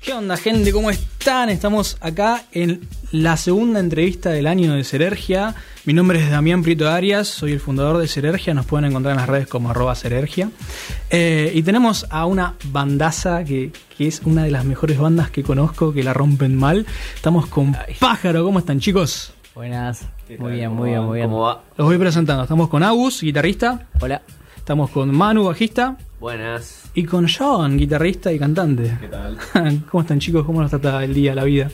¿Qué onda, gente? ¿Cómo están? Estamos acá en la segunda entrevista del año de Serergia. Mi nombre es Damián Prieto Arias, soy el fundador de Serergia. Nos pueden encontrar en las redes como arroba Serergia. Eh, y tenemos a una bandaza que, que es una de las mejores bandas que conozco, que la rompen mal. Estamos con Pájaro. ¿Cómo están, chicos? Buenas, ¿Qué muy bien, ¿Cómo muy bien, muy bien. ¿Cómo va? Los voy presentando. Estamos con Agus, guitarrista. Hola. Estamos con Manu, bajista. Buenas. Y con John, guitarrista y cantante. ¿Qué tal? ¿Cómo están, chicos? ¿Cómo nos trata el día, la vida?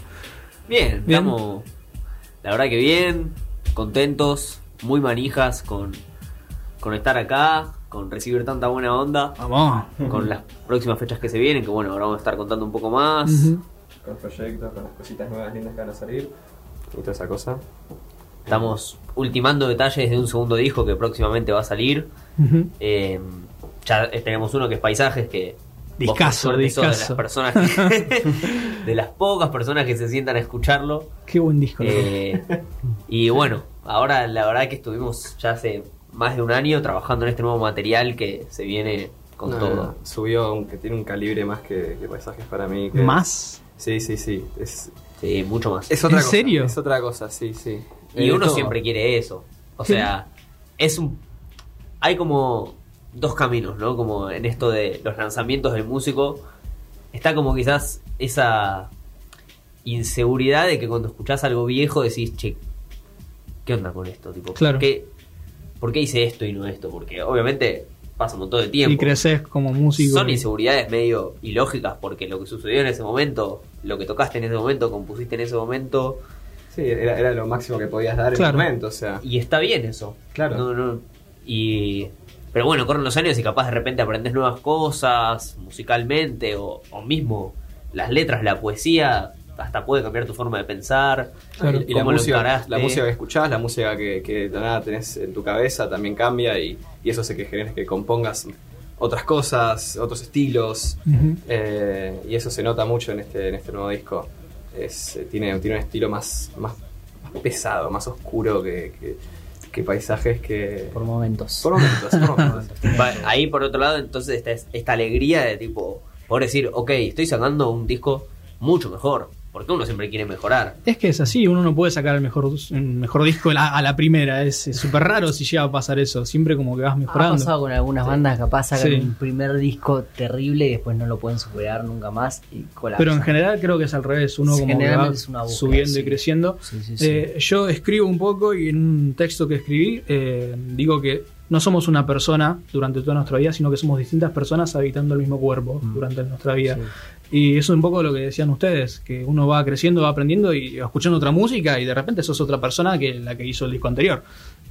Bien, Bien. estamos. La verdad que bien, contentos, muy manijas con, con estar acá, con recibir tanta buena onda, Vamos. con las próximas fechas que se vienen, que bueno, ahora vamos a estar contando un poco más. Con proyectos, con las cositas nuevas lindas que van a salir y toda esa cosa. Estamos ultimando detalles de un segundo disco que próximamente va a salir. Eh, ya tenemos uno que es Paisajes, que suerte, sos de las personas que- de las pocas personas que se sientan a escucharlo. Qué buen disco. Eh, y bueno, ahora la verdad que estuvimos ya hace más de un año trabajando en este nuevo material que se viene con No, todo. Subió, que tiene un calibre más que, que paisajes para mí. que- ¿Más? Sí, sí, sí. Es, Sí, mucho más. es otra ¿En cosa. serio? Es otra cosa, sí, sí. y Eh, uno todo. siempre quiere eso. O sea, es un. Hay como dos caminos, ¿no? Como en esto de los lanzamientos del músico. Está como quizás esa inseguridad de que cuando escuchás algo viejo decís, che, ¿qué onda con esto? Tipo, Claro. ¿por, qué, por qué hice esto y no esto? Porque obviamente pasa un montón de tiempo. Y creces como músico. Son inseguridades medio ilógicas porque lo que sucedió en ese momento, lo que tocaste en ese momento, compusiste en ese momento, Sí, era, era lo máximo que podías dar Claro. en el momento, o sea. y está bien eso. Claro. No, no, y pero bueno, corren los años y capaz de repente aprendes nuevas cosas musicalmente o, o mismo las letras, la poesía, hasta puede cambiar tu forma de pensar. Claro. Y la música, la música que escuchás, la música que, que de nada tenés en tu cabeza también cambia y, y eso hace que genere que compongas otras cosas, otros estilos. Eh, y eso se nota mucho en este, en este nuevo disco. Es, eh, tiene, tiene un estilo más, más, más pesado, más oscuro que, que, que paisajes que... Por momentos. Por momentos, por Ahí por otro lado, entonces está es- esta alegría de tipo, poder decir, ok, estoy sacando un disco mucho mejor, porque uno siempre quiere mejorar. Es que es así, uno no puede sacar el mejor, el mejor disco a la, a la primera. Es súper raro si llega a pasar eso. Siempre como que vas Ha mejorando. pasado con algunas bandas capaz sacan Sí. un primer disco terrible y después no lo pueden superar nunca más y colapsan. Pero en general creo que es al revés. Uno Sí, como que va generalmente es una búsqueda, subiendo y sí. creciendo. Sí, sí, sí. Eh, yo escribo un poco y en un texto que escribí eh, digo que no somos una persona durante toda nuestra vida, sino que somos distintas personas habitando el mismo cuerpo Mm. durante nuestra vida. Sí. Y eso es un poco lo que decían ustedes, que uno va creciendo, va aprendiendo y escuchando otra música y de repente sos otra persona que la que hizo el disco anterior.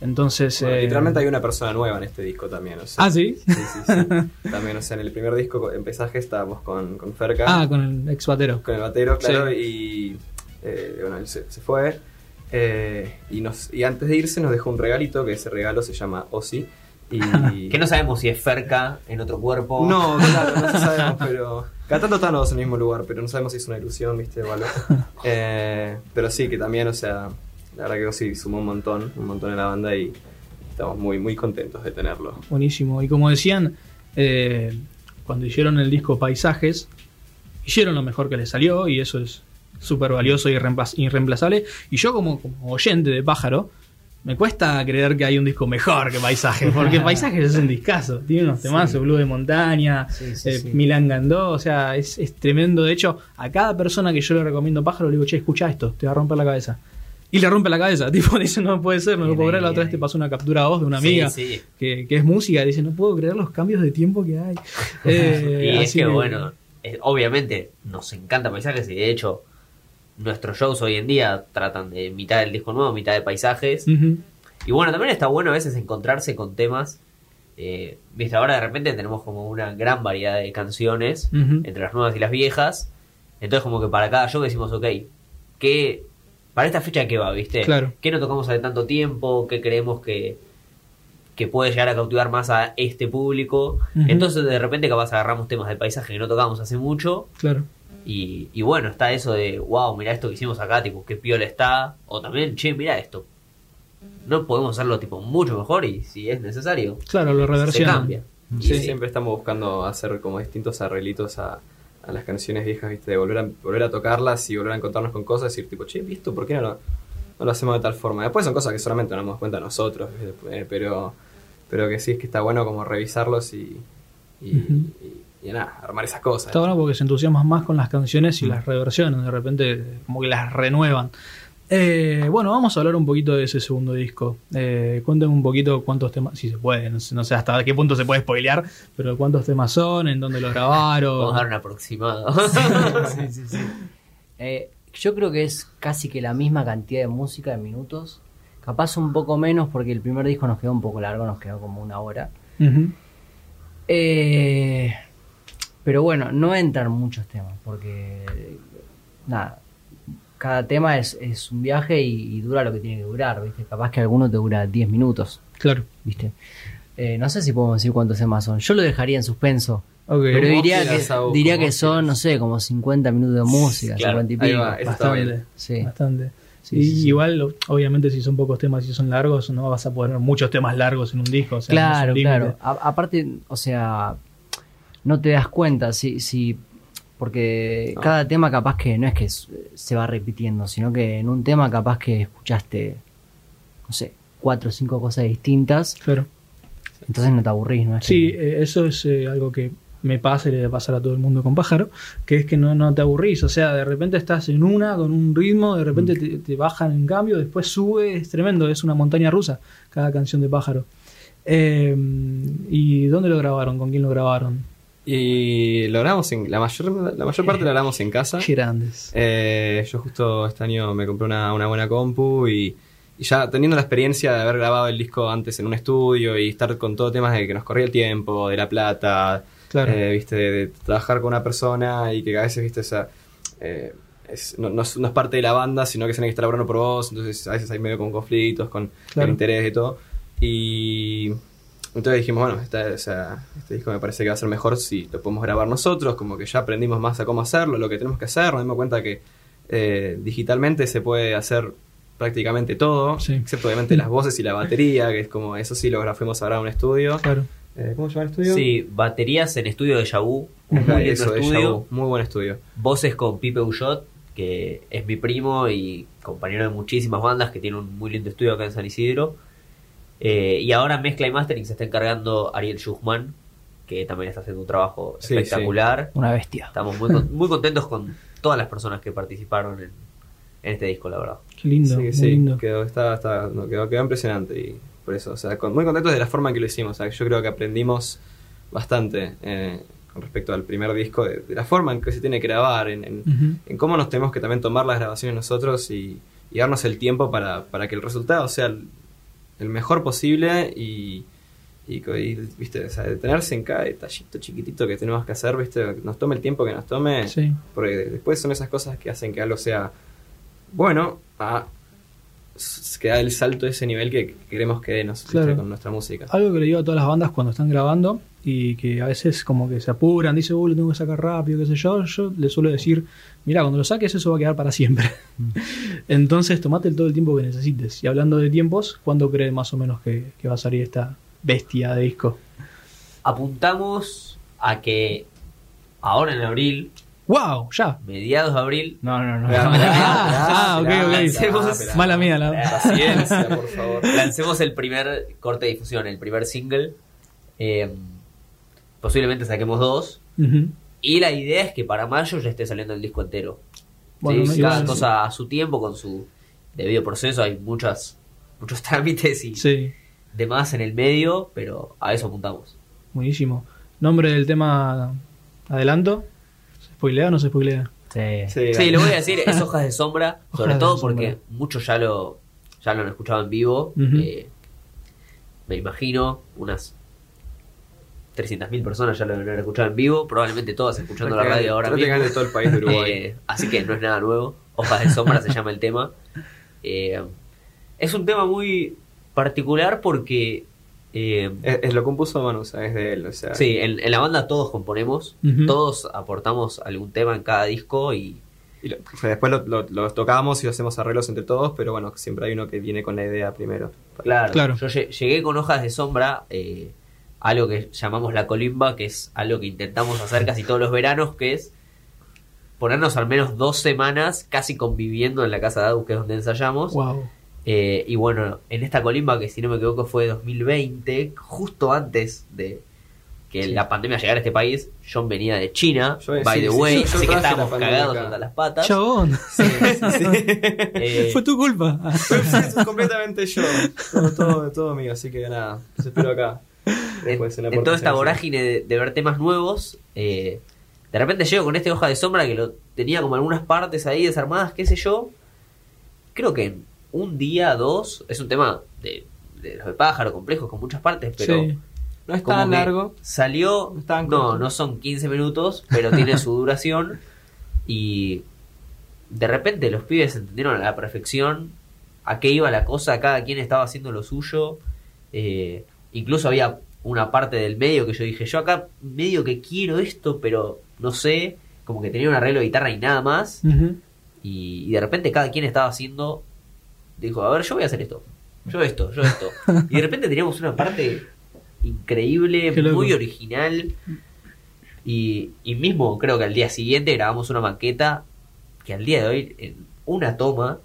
Entonces... Bueno, eh, literalmente hay una persona nueva en este disco también. O sea, Ah, ¿sí? Sí, sí, sí. También, o sea, en el primer disco, en estábamos con, con Ferca, Ah, con el ex batero. con el batero, claro, y eh, bueno, él se, se fue. Eh, y, nos, y antes de irse nos dejó un regalito, que ese regalo se llama Ozzy. Y... Que no sabemos si es Ferca en otro cuerpo. No, claro, no sabemos, pero. Cada tanto están todos en el mismo lugar, pero no sabemos si es una ilusión, ¿viste? O algo. Eh, pero sí, que también, o sea, la verdad que Ozzy sumó un montón, un montón en la banda y estamos muy, muy contentos de tenerlo. Buenísimo. Y como decían, eh, cuando hicieron el disco Paisajes, hicieron lo mejor que les salió y eso es súper valioso y irreemplaz- irreemplazable. Y yo como, como oyente de Pájaro, me cuesta creer que hay un disco mejor que Paisajes, porque Paisajes es un discazo. Tiene unos temas, Blue de Montaña, Sí, sí, eh, sí. Milán Gandó, o sea, es, es tremendo. De hecho, a cada persona que yo le recomiendo Pájaro, le digo, che, escucha esto, te va a romper la cabeza. Y le rompe la cabeza, tipo, dice, no puede ser, no lo puedo creer. La otra vez te pasó una captura a voz de una Sí, amiga sí. que, que es música, y dice, no puedo creer los cambios de tiempo que hay. Eh, Y es así que, bueno, obviamente nos encanta paisajes y de hecho nuestros shows hoy en día tratan de mitad del disco nuevo, mitad de paisajes. Y bueno, también está bueno a veces encontrarse con temas. eh, Viste, ahora de repente tenemos como una gran variedad de canciones entre las nuevas y las viejas. Entonces como que para cada show decimos, ok, ¿qué, para esta fecha qué va, viste? Claro. ¿Qué no tocamos hace tanto tiempo? ¿Qué creemos que, que puede llegar a cautivar más a este público? Entonces de repente capaz agarramos temas de paisaje que no tocamos hace mucho. Claro. Y, y bueno, está eso de, wow, mira esto que hicimos acá, tipo, qué piola está. O también, che, mira esto. No podemos hacerlo tipo mucho mejor y si es necesario, Claro, lo se reversionan. cambia. Sí, Y- siempre estamos buscando hacer como distintos arreglitos a, a las canciones viejas, ¿viste? De volver a, volver a tocarlas y volver a encontrarnos con cosas, decir, tipo, che, ¿visto? ¿Por qué no lo, no lo hacemos de tal forma? Después son cosas que solamente nos damos cuenta nosotros, ¿viste? Eh, pero, pero que sí es que está bueno como revisarlos y, y, y- y nada, armar esas cosas. Está bueno porque se entusiasman más con las canciones Mm. y las reversiones, de repente como que las renuevan. Eh, bueno, vamos a hablar un poquito de ese segundo disco. Eh, cuéntenme un poquito cuántos temas, si se puede, no sé, no sé hasta qué punto se puede spoilear, pero cuántos temas son, en dónde los grabaron. Vamos a dar un aproximado. Sí, sí, sí. Eh, yo creo que es casi que la misma cantidad de música de minutos. Capaz un poco menos porque el primer disco nos quedó un poco largo, nos quedó como una hora. Eh, pero bueno, no entran muchos temas porque nada, cada tema es, es un viaje y, y dura lo que tiene que durar, ¿viste? Capaz que alguno te dura 10 minutos, Claro. ¿viste? Eh, no sé si podemos decir cuántos temas son. Yo lo dejaría en suspenso. Ok. Pero diría que, diría que son, no sé, como 50 minutos de música, Claro, 50 y ahí pico. va, eso está Bastante. bien. Sí. Bastante. Sí, y sí, sí. igual, obviamente, si son pocos temas y son largos, no vas a poner muchos temas largos en un disco. o sea, Claro, claro. A- aparte, o sea, no te das cuenta si, si porque No. cada tema capaz que no es que se va repitiendo, sino que en un tema capaz que escuchaste, no sé, cuatro o cinco cosas distintas, Claro. entonces no te aburrís, ¿no? Es Sí, que- eh, eso es eh, algo que me pasa y le debe pasar a todo el mundo con pájaro, que es que no, no te aburrís, o sea, de repente estás en una con un ritmo, de repente Mm. te, te bajan en cambio, después sube, es tremendo, es una montaña rusa cada canción de pájaro. Eh, ¿Y dónde lo grabaron? ¿Con quién lo grabaron? Y lo grabamos en. La mayor, la mayor parte la grabamos en casa. Qué grandes. Eh, yo justo este año me compré una, una buena compu y, y ya teniendo la experiencia de haber grabado el disco antes en un estudio y estar con todo temas de que nos corría el tiempo, de la plata, Claro. eh, viste, de, de trabajar con una persona y que a veces, viste, esa, eh, es- no, no es, no es parte de la banda, sino que se tiene que estar laburando por vos, entonces a veces hay medio con conflictos, con Claro. el interés y todo. Y entonces dijimos, bueno, esta- o sea, este disco me parece que va a ser mejor si lo podemos grabar nosotros, como que ya aprendimos más a cómo hacerlo, lo que tenemos que hacer, nos dimos cuenta que eh, digitalmente se puede hacer prácticamente todo, Sí. excepto obviamente las voces y la batería, que es como, eso sí lo gra- fuimos a grabar en un estudio. Claro. Eh, ¿Cómo se llama el estudio? Sí, baterías en estudio de. Un Ajá, muy lindo eso, estudio. Muy buen estudio. Voces con Pipe Ullot, que es mi primo y compañero de muchísimas bandas, que tiene un muy lindo estudio acá en San Isidro. Eh, y ahora mezcla y mastering se está encargando Ariel Schuchman, que también está haciendo un trabajo Sí, espectacular. Una bestia. Estamos muy, con- muy contentos con todas las personas que participaron en, en este disco, la verdad. Qué lindo, sí, muy sí, lindo. Quedó, está, está- no, quedó, quedó impresionante y por eso, o sea, con- muy contentos de la forma en que lo hicimos. O sea, yo creo que aprendimos bastante eh, con respecto al primer disco, de, de la forma en que se tiene que grabar, en, en- en cómo nos tenemos que también tomar las grabaciones nosotros y, y darnos el tiempo para, para que el resultado sea el, mejor posible y, y, y, viste, o sea, detenerse en cada detallito chiquitito que tenemos que hacer, viste, nos tome el tiempo que nos tome, Sí. porque después son esas cosas que hacen que algo sea bueno a que da el salto a ese nivel que que queremos que nos- Claro. con nuestra música. Algo que le digo a todas las bandas cuando están grabando y que a veces como que se apuran, dice, uh, lo tengo que sacar rápido, qué sé yo, yo les suelo decir, mira, cuando lo saques eso va a quedar para siempre. Entonces tomate el todo el tiempo que necesites. Y hablando de tiempos, ¿cuándo crees más o menos que, que va a salir esta bestia de disco? Apuntamos a que ahora en abril, ¡Wow! Ya. mediados de abril, No, no, no. Ah, ok, ok. Lancemos- Mala mía, la- Paciencia, por favor. lancemos el primer corte de difusión, el primer single. Eh, posiblemente saquemos dos. Y la idea es que para mayo ya esté saliendo el disco entero. Bueno, Sí, me- cada cosa a su tiempo, con su debido proceso. Hay muchas, muchos trámites y Sí, demás en el medio, pero a eso apuntamos. buenísimo. Nombre del tema, adelanto. ¿Se spoilea o no se spoilea? Sí. Sí, Sí, lo voy a decir, es Hojas de Sombra, sobre todo Sombra. porque muchos ya lo, ya lo han escuchado en vivo. Eh, me imagino unas 300.000 personas ya lo deben haber escuchado en vivo, probablemente todas escuchando la radio ahora mismo. Prácticamente todo el país de Uruguay. Eh, así que no es nada nuevo. Hojas de Sombra se llama el tema. Eh, es un tema muy particular porque... eh, es, es lo compuso Manu, o sea, es de él, o sea. Sí, en, en la banda todos componemos, todos aportamos algún tema en cada disco y Y lo- después lo, lo- lo tocamos y hacemos arreglos entre todos, pero bueno, siempre hay uno que viene con la idea primero. claro, Claro. yo lle- llegué con hojas de sombra, eh, algo que llamamos la colimba, que es algo que intentamos hacer casi todos los veranos, que es ponernos al menos dos semanas casi conviviendo en la casa de Adu, que es donde ensayamos. Wow. Eh, y bueno, en esta colimba, que si no me equivoco fue 2020, justo antes de que Sí. la pandemia llegara a este país, John venía de China, Yo- by sí, the sí, way, yo- yo así que estábamos cagados hasta las patas. Chabón. Eh, Fue tu culpa. es completamente yo. Todo, todo, todo mío, así que nada, los espero acá. en, Después en la en toda esta vorágine de, de ver temas nuevos, eh, de repente llego con este hoja de sombra que lo tenía como algunas partes ahí desarmadas, qué sé yo. Creo que en un día, dos, es un tema de, de los de pájaro, complejos, con muchas partes, pero Sí. No es tan largo. Salió, No tan no son 15 minutos, pero tiene su duración. Y de repente los pibes entendieron a la perfección a qué iba la cosa, cada quien estaba haciendo lo suyo. eh, incluso había una parte del medio que yo dije, yo acá medio que quiero esto, pero no sé, como que tenía un arreglo de guitarra y nada más. Y, y de repente cada quien estaba haciendo, dijo, a ver, yo voy a hacer esto, yo esto, yo esto. Y de repente teníamos una parte increíble, muy original. Y, y mismo creo que al día siguiente grabamos una maqueta que al día de hoy, en una toma,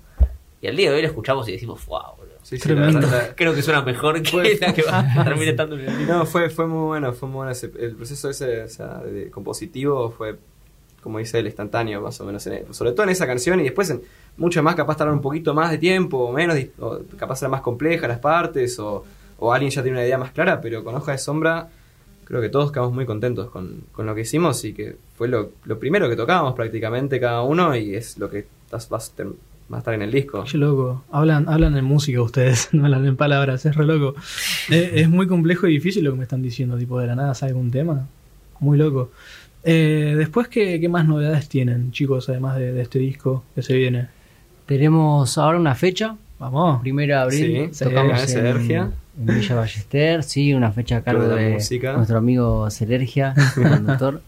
y al día de hoy la escuchamos y decimos, wow. Sí, sí, la Tremendo. verdad, la- Creo que suena mejor que Fue- la que va a terminar estando en el. No, fue, fue muy bueno, fue muy bueno. ese- el proceso ese o sea, de compositivo fue, como dice él, instantáneo, más o menos. en- sobre todo en esa canción y después en mucho más, capaz tardar un poquito más de tiempo o menos, o capaz ser más compleja las partes o, o alguien ya tiene una idea más clara, pero con Hoja de Sombra creo que todos quedamos muy contentos con, con lo que hicimos y que fue lo, lo primero que tocábamos prácticamente cada uno y es lo que tas- va a ter- va a estar en el disco. Qué loco. Hablan, hablan en música ustedes, no hablan en palabras, es re loco. Eh, es muy complejo y difícil lo que me están diciendo, tipo de la nada sale un tema. Muy loco. Eh, después, ¿qué, qué más novedades tienen, chicos, además de, de este disco que se viene? Tenemos ahora una fecha, Vamos. primero de abril, Sí, tocamos acá en en, Villa Ballester, sí, una fecha a cargo Club de la de Música. nuestro amigo Celergia, conductor,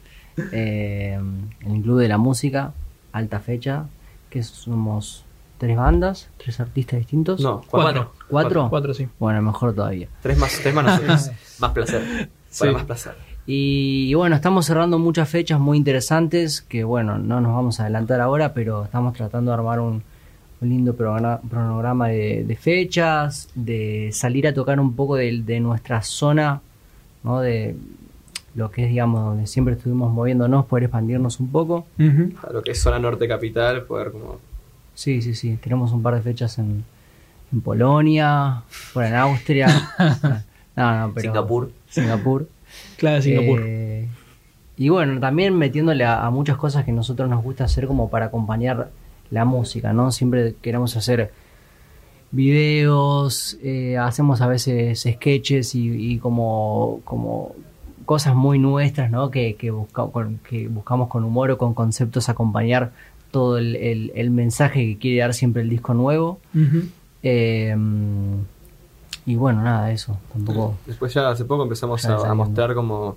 eh, en el Club de la Música, alta fecha, que somos tres bandas, tres artistas distintos. No, Cuatro. ¿Cuatro? Cuatro, sí. Bueno, mejor todavía. Tres más, tres más nosotros. Más placer. Para Sí. más placer. Y, y bueno, estamos cerrando muchas fechas muy interesantes que bueno, no nos vamos a adelantar ahora, pero estamos tratando de armar un, un lindo programa, de, de fechas, de salir a tocar un poco de, de nuestra zona, ¿no? de lo que es, digamos, donde siempre estuvimos moviéndonos, poder expandirnos un poco. A lo que es zona norte capital, poder como Sí, sí, sí, tenemos un par de fechas en, en Polonia, bueno, en Austria, no, no, pero Singapur. Singapur. Claro, Singapur. Eh, y bueno, también metiéndole a, a muchas cosas que nosotros nos gusta hacer como para acompañar la música, ¿no? Siempre queremos hacer videos, eh, hacemos a veces sketches y, y como, como cosas muy nuestras, ¿no? Que, que, busca- con- que buscamos con humor o con conceptos acompañar todo el, el- el mensaje que quiere dar siempre el disco nuevo. Eh, y bueno, nada, eso. Tampoco. Después ya hace poco empezamos a, mostrar como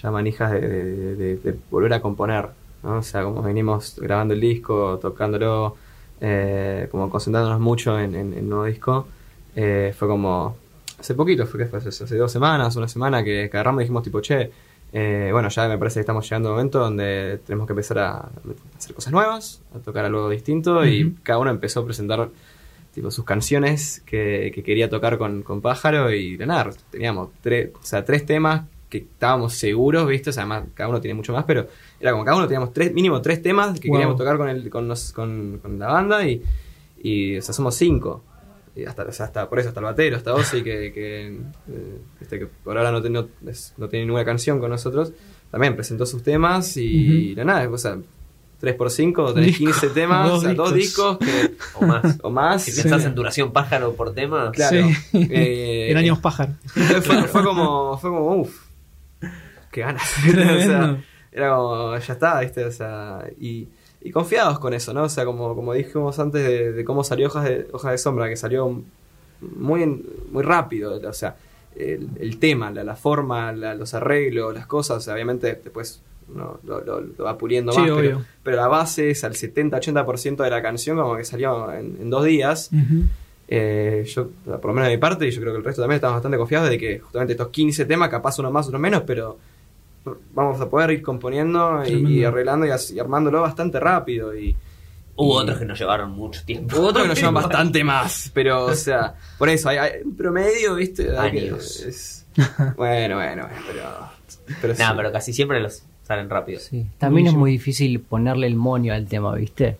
ya manijas de, de- de- de volver a componer, ¿no? O sea, como venimos grabando el disco, tocándolo, eh, como concentrándonos mucho en, en- en el nuevo disco, eh, fue como hace poquito, fue que fue hace, dos semanas, una semana que, que agarramos y dijimos tipo, che, eh, bueno, ya me parece que estamos llegando a un momento donde tenemos que empezar a, hacer cosas nuevas, a tocar algo distinto y cada uno empezó a presentar tipo sus canciones que, que quería tocar con, con Pájaro y de nada, teníamos tres, o sea, tres temas que estábamos seguros, ¿viste? O sea, además cada uno tiene mucho más, pero era como cada uno teníamos tres, mínimo tres temas que Wow. queríamos tocar con, el, con, los- con, con la banda y, y o sea, somos cinco. Y hasta, o sea, hasta por eso, hasta el batero, hasta Ozzy, que, que, eh, viste, que por ahora no, no, es- no tiene ninguna canción con nosotros, también presentó sus temas y Ujú. de nada, o sea, 3 por 5 tenés Disco. 15 temas, Dos o sea, dos discos. discos que, O más. o más. Si Sí. pensás en duración pájaro por tema, Claro. Sí. Eh, en años pájaro. fue, fue como, fue como, uff, qué ganas. o sea, era como, ya está, ¿viste? O sea, y, y confiados con eso, ¿no? O sea, como, como dijimos antes de, de cómo salió Hojas de, Hojas de Sombra, que salió muy, muy rápido, o sea, el, el tema, la, la forma, la- los arreglos, las cosas, o sea, obviamente después uno lo, lo- lo va puliendo Sí, más, pero, pero la base es al 70-80% de la canción, como que salió en, en dos días. Eh, yo, por lo menos de mi parte, y yo creo que el resto también estamos bastante confiados de que justamente estos 15 temas, capaz uno más, uno menos, pero vamos a poder ir componiendo y, arreglando y, y armándolo bastante rápido. Y, Hubo y- otros que nos llevaron mucho tiempo. Hubo otros que nos llevan bastante más, pero, o sea, por eso, hay, hay un promedio, ¿viste? Que- Años. es- bueno, bueno, bueno, pero. Pero, Nah, sí. pero casi siempre los salen rápido. Sí, también es muy difícil ponerle el monio al tema, ¿viste?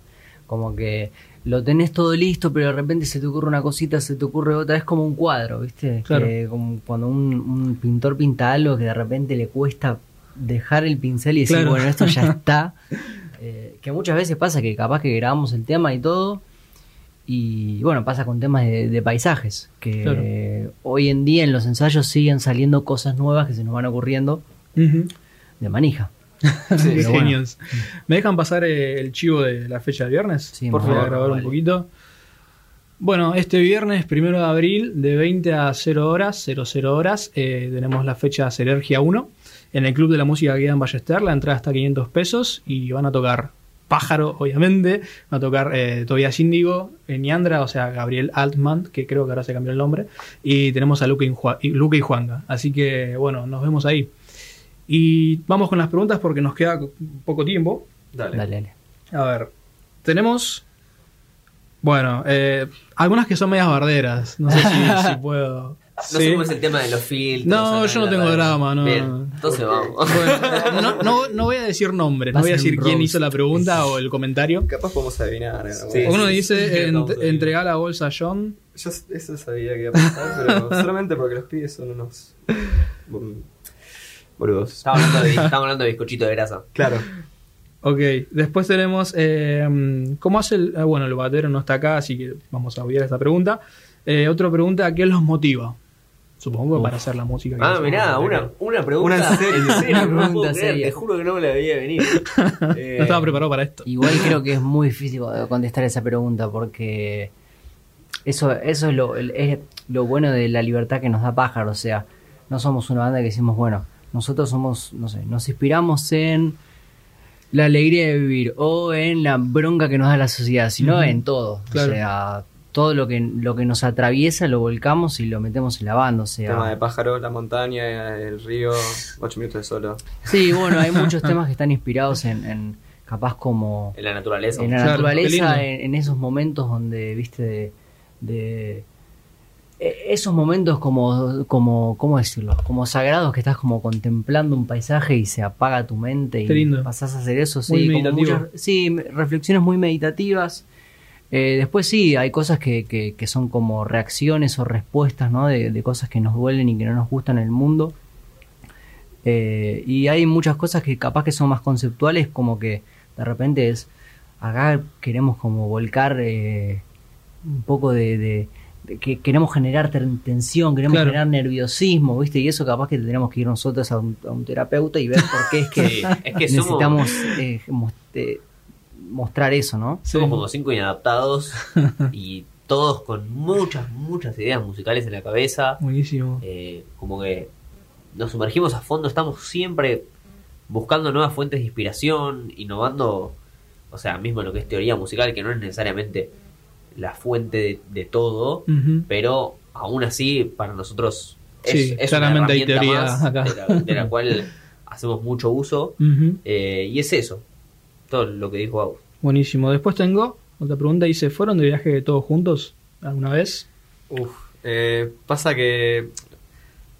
Como que lo tenés todo listo, pero de repente se te ocurre una cosita, se te ocurre otra, es como un cuadro, ¿viste? Claro. Que como cuando un, un pintor pinta algo que de repente le cuesta dejar el pincel y decir, Claro. bueno, esto ya está. Eh, que muchas veces pasa que capaz que grabamos el tema y todo, y bueno, pasa con temas de, de paisajes, que Claro. hoy en día en los ensayos siguen saliendo cosas nuevas que se nos van ocurriendo de manija. Sí, bueno. ¿Me dejan pasar eh, el chivo de la fecha del viernes? Sí, por favor, grabar un poquito. Bueno, este viernes, primero de abril, de 20 a 0 horas, 00 horas, eh, tenemos la fecha Serergia 1 en el Club de la Música que queda en Ballester. La entrada está a 500 pesos y van a tocar Pájaro, obviamente. Van a tocar eh, Tobias Índigo, eh, Niandra, o sea, Gabriel Altman, que creo que ahora se cambió el nombre. Y tenemos a Luca y, Ju- y Luca y Juanga. Así que, bueno, nos vemos ahí. Y vamos con las preguntas porque nos queda poco tiempo. Dale. Dale, dale. A ver, tenemos. Bueno, eh, algunas que son medias barderas. No sé si, si puedo. No Sí. subimos el tema de los filtros. No, yo en no tengo drama, no. Bien, entonces vamos. Bueno, no, no- no voy a decir nombres, no a voy a decir quién hizo la pregunta o el comentario. Capaz podemos adivinar. Sí, Uno sí, dice sí, ent- vamos a adivinar. entregar la bolsa a John. Yo eso sabía que iba a pasar, pero solamente porque los pibes son unos. bol- boludos. Estamos hablando, de, estamos hablando de bizcochito de grasa. Claro. Ok, después tenemos. eh, ¿Cómo hace el.? ah, bueno, el batero no está acá, así que vamos a obviar esta pregunta. Eh, otra pregunta: ¿qué los motiva? Supongo que para hacer la música. que Ah, mirá, una, una pregunta. Una serie. en serio, Una pregunta creer, seria. Te juro que no me la veía venir. Eh, No estaba preparado para esto. Igual creo que es muy difícil contestar esa pregunta porque eso, eso es, lo, es lo bueno de la libertad que nos da Pájaro. O sea, no somos una banda que decimos, bueno, nosotros somos, no sé, nos inspiramos en la alegría de vivir o en la bronca que nos da la sociedad, sino en todo. Claro. O sea, todo lo que, lo que nos atraviesa lo volcamos y lo metemos en la banda. O sea, Tema de pájaros, la montaña, el río, 8 minutos de solo. sí, bueno, hay muchos temas que están inspirados en, en capaz como En la naturaleza. en la Claro, naturaleza, en, en esos momentos donde, viste, de, de- e- esos momentos como, como, ¿cómo decirlo? Como sagrados que estás como contemplando un paisaje y se apaga tu mente y Qué lindo. pasás a hacer eso, Muy sí, como meditativo. muchas- sí, reflexiones muy meditativas. Eh, después sí, hay cosas que, que, que son como reacciones o respuestas, ¿no? De, de cosas que nos duelen y que no nos gustan en el mundo. Eh, y hay muchas cosas que capaz que son más conceptuales, como que de repente es, acá queremos como volcar eh, un poco de, de- de que queremos generar ten- tensión, queremos Claro. generar nerviosismo, ¿viste? Y eso capaz que tenemos que ir nosotros a un, a un terapeuta y ver por qué es que Sí, es que somos- necesitamos eh, eh, mostrar eso, ¿no? Somos como cinco inadaptados y todos con muchas, muchas ideas musicales en la cabeza. Buenísimo. Eh, como que nos sumergimos a fondo, estamos siempre buscando nuevas fuentes de inspiración, innovando, o sea, mismo lo que es teoría musical, que no es necesariamente la fuente de, de todo, pero aún así para nosotros es, Sí, es claramente hay una herramienta teoría más acá. De, la, de la cual hacemos mucho uso eh, y es eso, todo lo que dijo Agus. Buenísimo. Después tengo otra pregunta. Dice: ¿Fueron de viaje todos juntos alguna vez? Uf, eh, pasa que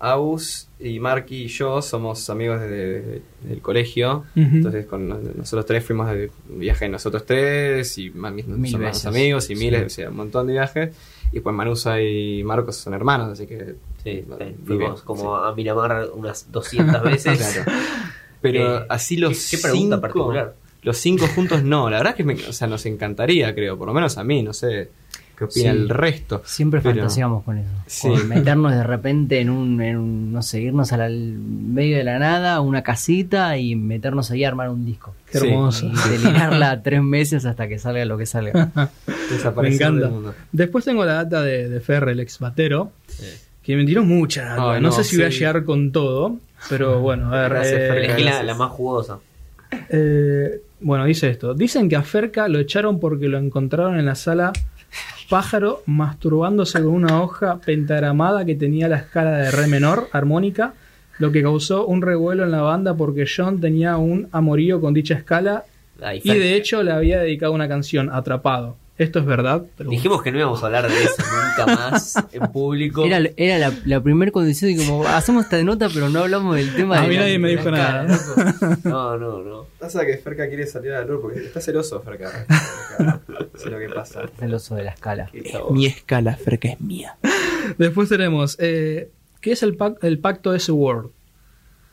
Agus y Marky y yo somos amigos desde del colegio. Entonces, con nos- nosotros tres fuimos de viaje nosotros tres y Mil son más amigos y Sí. miles, o sea, un montón de viajes. Y pues Manusa y Marcos son hermanos, así que. Sí, sí, fuimos sí. como a Miramar unas 200 veces. Claro. Pero Eh, así los ¿qué- qué pregunta cinco, particular? Los cinco juntos no, la verdad es que me- o sea, nos encantaría, creo, por lo menos a mí, no sé qué opina Sí. el resto. Siempre Pero- fantaseamos con eso. Sí. Con meternos de repente en un, en un, no sé, irnos al medio de la nada, a una casita y meternos ahí a armar un disco. Qué Sí. hermoso. Y delinearla tres meses hasta que salga lo que salga. Desaparecer Me encanta. del mundo. Después tengo la data de, de Ferre, el ex batero, que me tiró mucha data. No, no, sé si voy a llegar con todo, pero bueno, a ver. Gracias, eh, la, la más jugosa. eh, bueno, dice esto. Dicen que a Ferca lo echaron porque lo encontraron en la sala pájaro masturbándose con una hoja pentagramada que tenía la escala de re menor, armónica, lo que causó un revuelo en la banda porque John tenía un amorío con dicha escala y de hecho le había dedicado una canción, Atrapado. ¿Esto es verdad? Dijimos que no íbamos a hablar de eso nunca más en público. Era, era la, la primera condición y como hacemos esta nota pero no hablamos del tema A de mí la- nadie me dijo cara, nada. No, no, no. Pasa que Ferca quiere salir a la luz porque está celoso, Ferca. Es lo que pasa. Es el oso de la escala. Mi escala, Ferca es mía. Después tenemos, eh, ¿qué es el, pac- el pacto de ese World?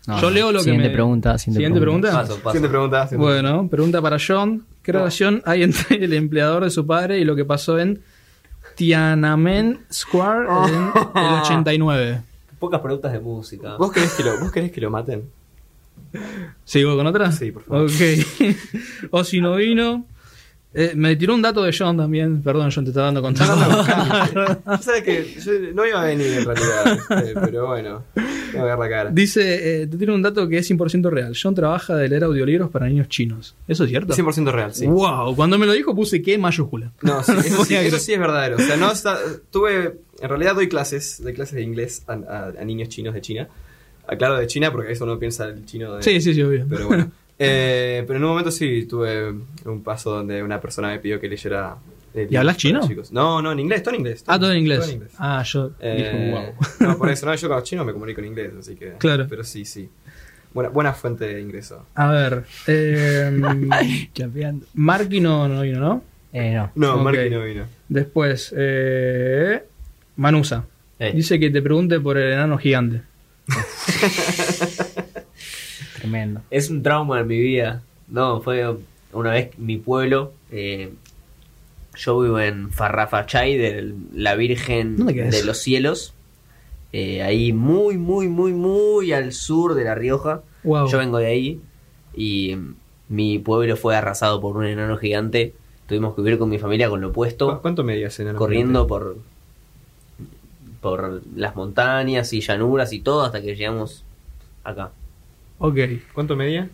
No, Yo leo lo que siguiente me- Pregunta, siguiente, Siguiente pregunta. Paso, paso. Siguiente pregunta. siguiente Bueno, pregunta para John. ¿Qué relación hay entre el empleador de su padre y lo que pasó en Tiananmen Square en el 89? Pocas preguntas de música. ¿Vos querés que lo, vos querés que lo maten? ¿Sigo con otra? Sí, por favor. Ok. o si no vino. Eh, me tiró un dato de John también. Perdón, John, te estaba dando contacto. Sabes que yo no iba a venir en realidad, este, pero bueno, voy a ver la cara. Dice, eh, te tiro un dato que es 100% real. John trabaja de leer audiolibros para niños chinos. ¿Eso es cierto? 100% real, sí. Wow, cuando me lo dijo puse que mayúscula. No, sí, eso, sí, eso sí es verdadero. O sea, no está, tuve, en realidad doy clases, doy clases de inglés a, a- a niños chinos de China. Aclaro de China porque eso no piensa el chino de... Sí, sí, sí, obvio. Pero bueno. Eh, pero en un momento sí tuve un paso donde una persona me pidió que leyera... eh, ¿Y hablas chino? chicos. No, no, en inglés, todo en inglés. Ah, todo en inglés. Todo en inglés. Ah, yo Eh, wow. No, por eso, no, yo con los chinos me comunico en inglés, así que... Claro. Pero sí, sí. Buena, buena fuente de ingreso. A ver. Eh, Chapeando. Marky no, no vino, ¿no? Eh, no. No. Marky no vino. Después, eh, Manusa. Dice que te pregunte por el enano gigante. Tremendo. Es un trauma en mi vida. No, fue una vez mi pueblo. eh, yo vivo en Farrafachay, de la Virgen ¿Dónde queda de los Cielos. eh, ahí muy, muy, muy, muy al sur de La Rioja. Wow. Yo vengo de ahí y mi pueblo fue arrasado por un enano gigante. Tuvimos que vivir con mi familia con lo ¿Cu- opuesto, ¿Cuánto medías en corriendo por, por las montañas y llanuras y todo hasta que llegamos acá. Ok. ¿Cuánto medía?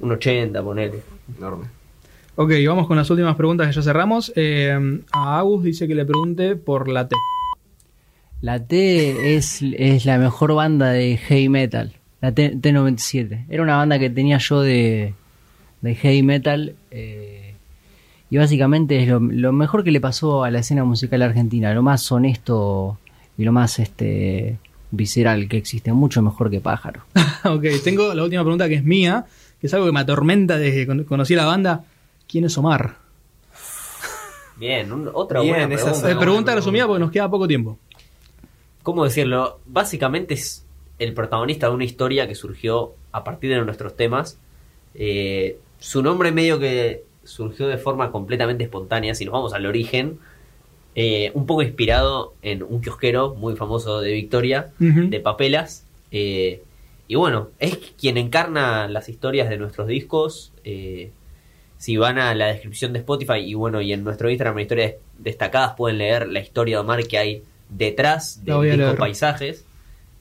Un 80, ponele. Enorme. Ok, vamos con las últimas preguntas que ya cerramos. Eh, a Agus dice que le pregunte por la T. La T es, es la mejor banda de heavy metal. La T, T97. Era una banda que tenía yo de, de heavy metal. eh, y básicamente es lo, lo mejor que le pasó a la escena musical argentina. Lo más honesto y lo más este visceral que existe. Mucho mejor que Pájaro. ok, tengo la última pregunta que es mía, que es algo que me atormenta desde que con- conocí la banda. ¿Quién es Omar? Bien, un- otra Bien, buena esa pregunta. Eh, buena pregunta pregunta. resumida porque nos queda poco tiempo. ¿Cómo decirlo? Básicamente es el protagonista de una historia que surgió a partir de nuestros temas. Eh, su nombre medio que surgió de forma completamente espontánea, si nos vamos al origen, eh, un poco inspirado en un kiosquero muy famoso de Victoria, de papelas. eh, y bueno, es quien encarna las historias de nuestros discos. eh, si van a la descripción de Spotify y bueno, y en nuestro Instagram en historias destacadas pueden leer la historia de Omar que hay detrás disco leer. Paisajes.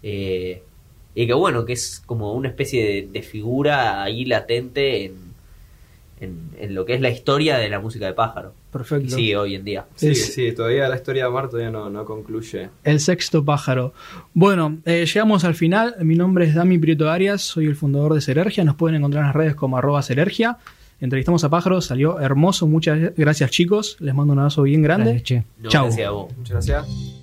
y que bueno, que es como una especie de, de figura ahí latente en, en, en lo que es la historia de la música de pájaro. Perfecto. Sí, hoy en día. Sí, Es- sí, todavía la historia de Omar todavía no, no concluye. El sexto pájaro. Bueno, eh, llegamos al final. Mi nombre es Dami Prieto Arias, soy el fundador de Serergia. Nos pueden encontrar en las redes como arroba Serergia. Entrevistamos a Pájaro, salió hermoso. Muchas gracias chicos. Les mando un abrazo bien grande. Gracias, che. No, Chau. gracias a vos. Muchas gracias.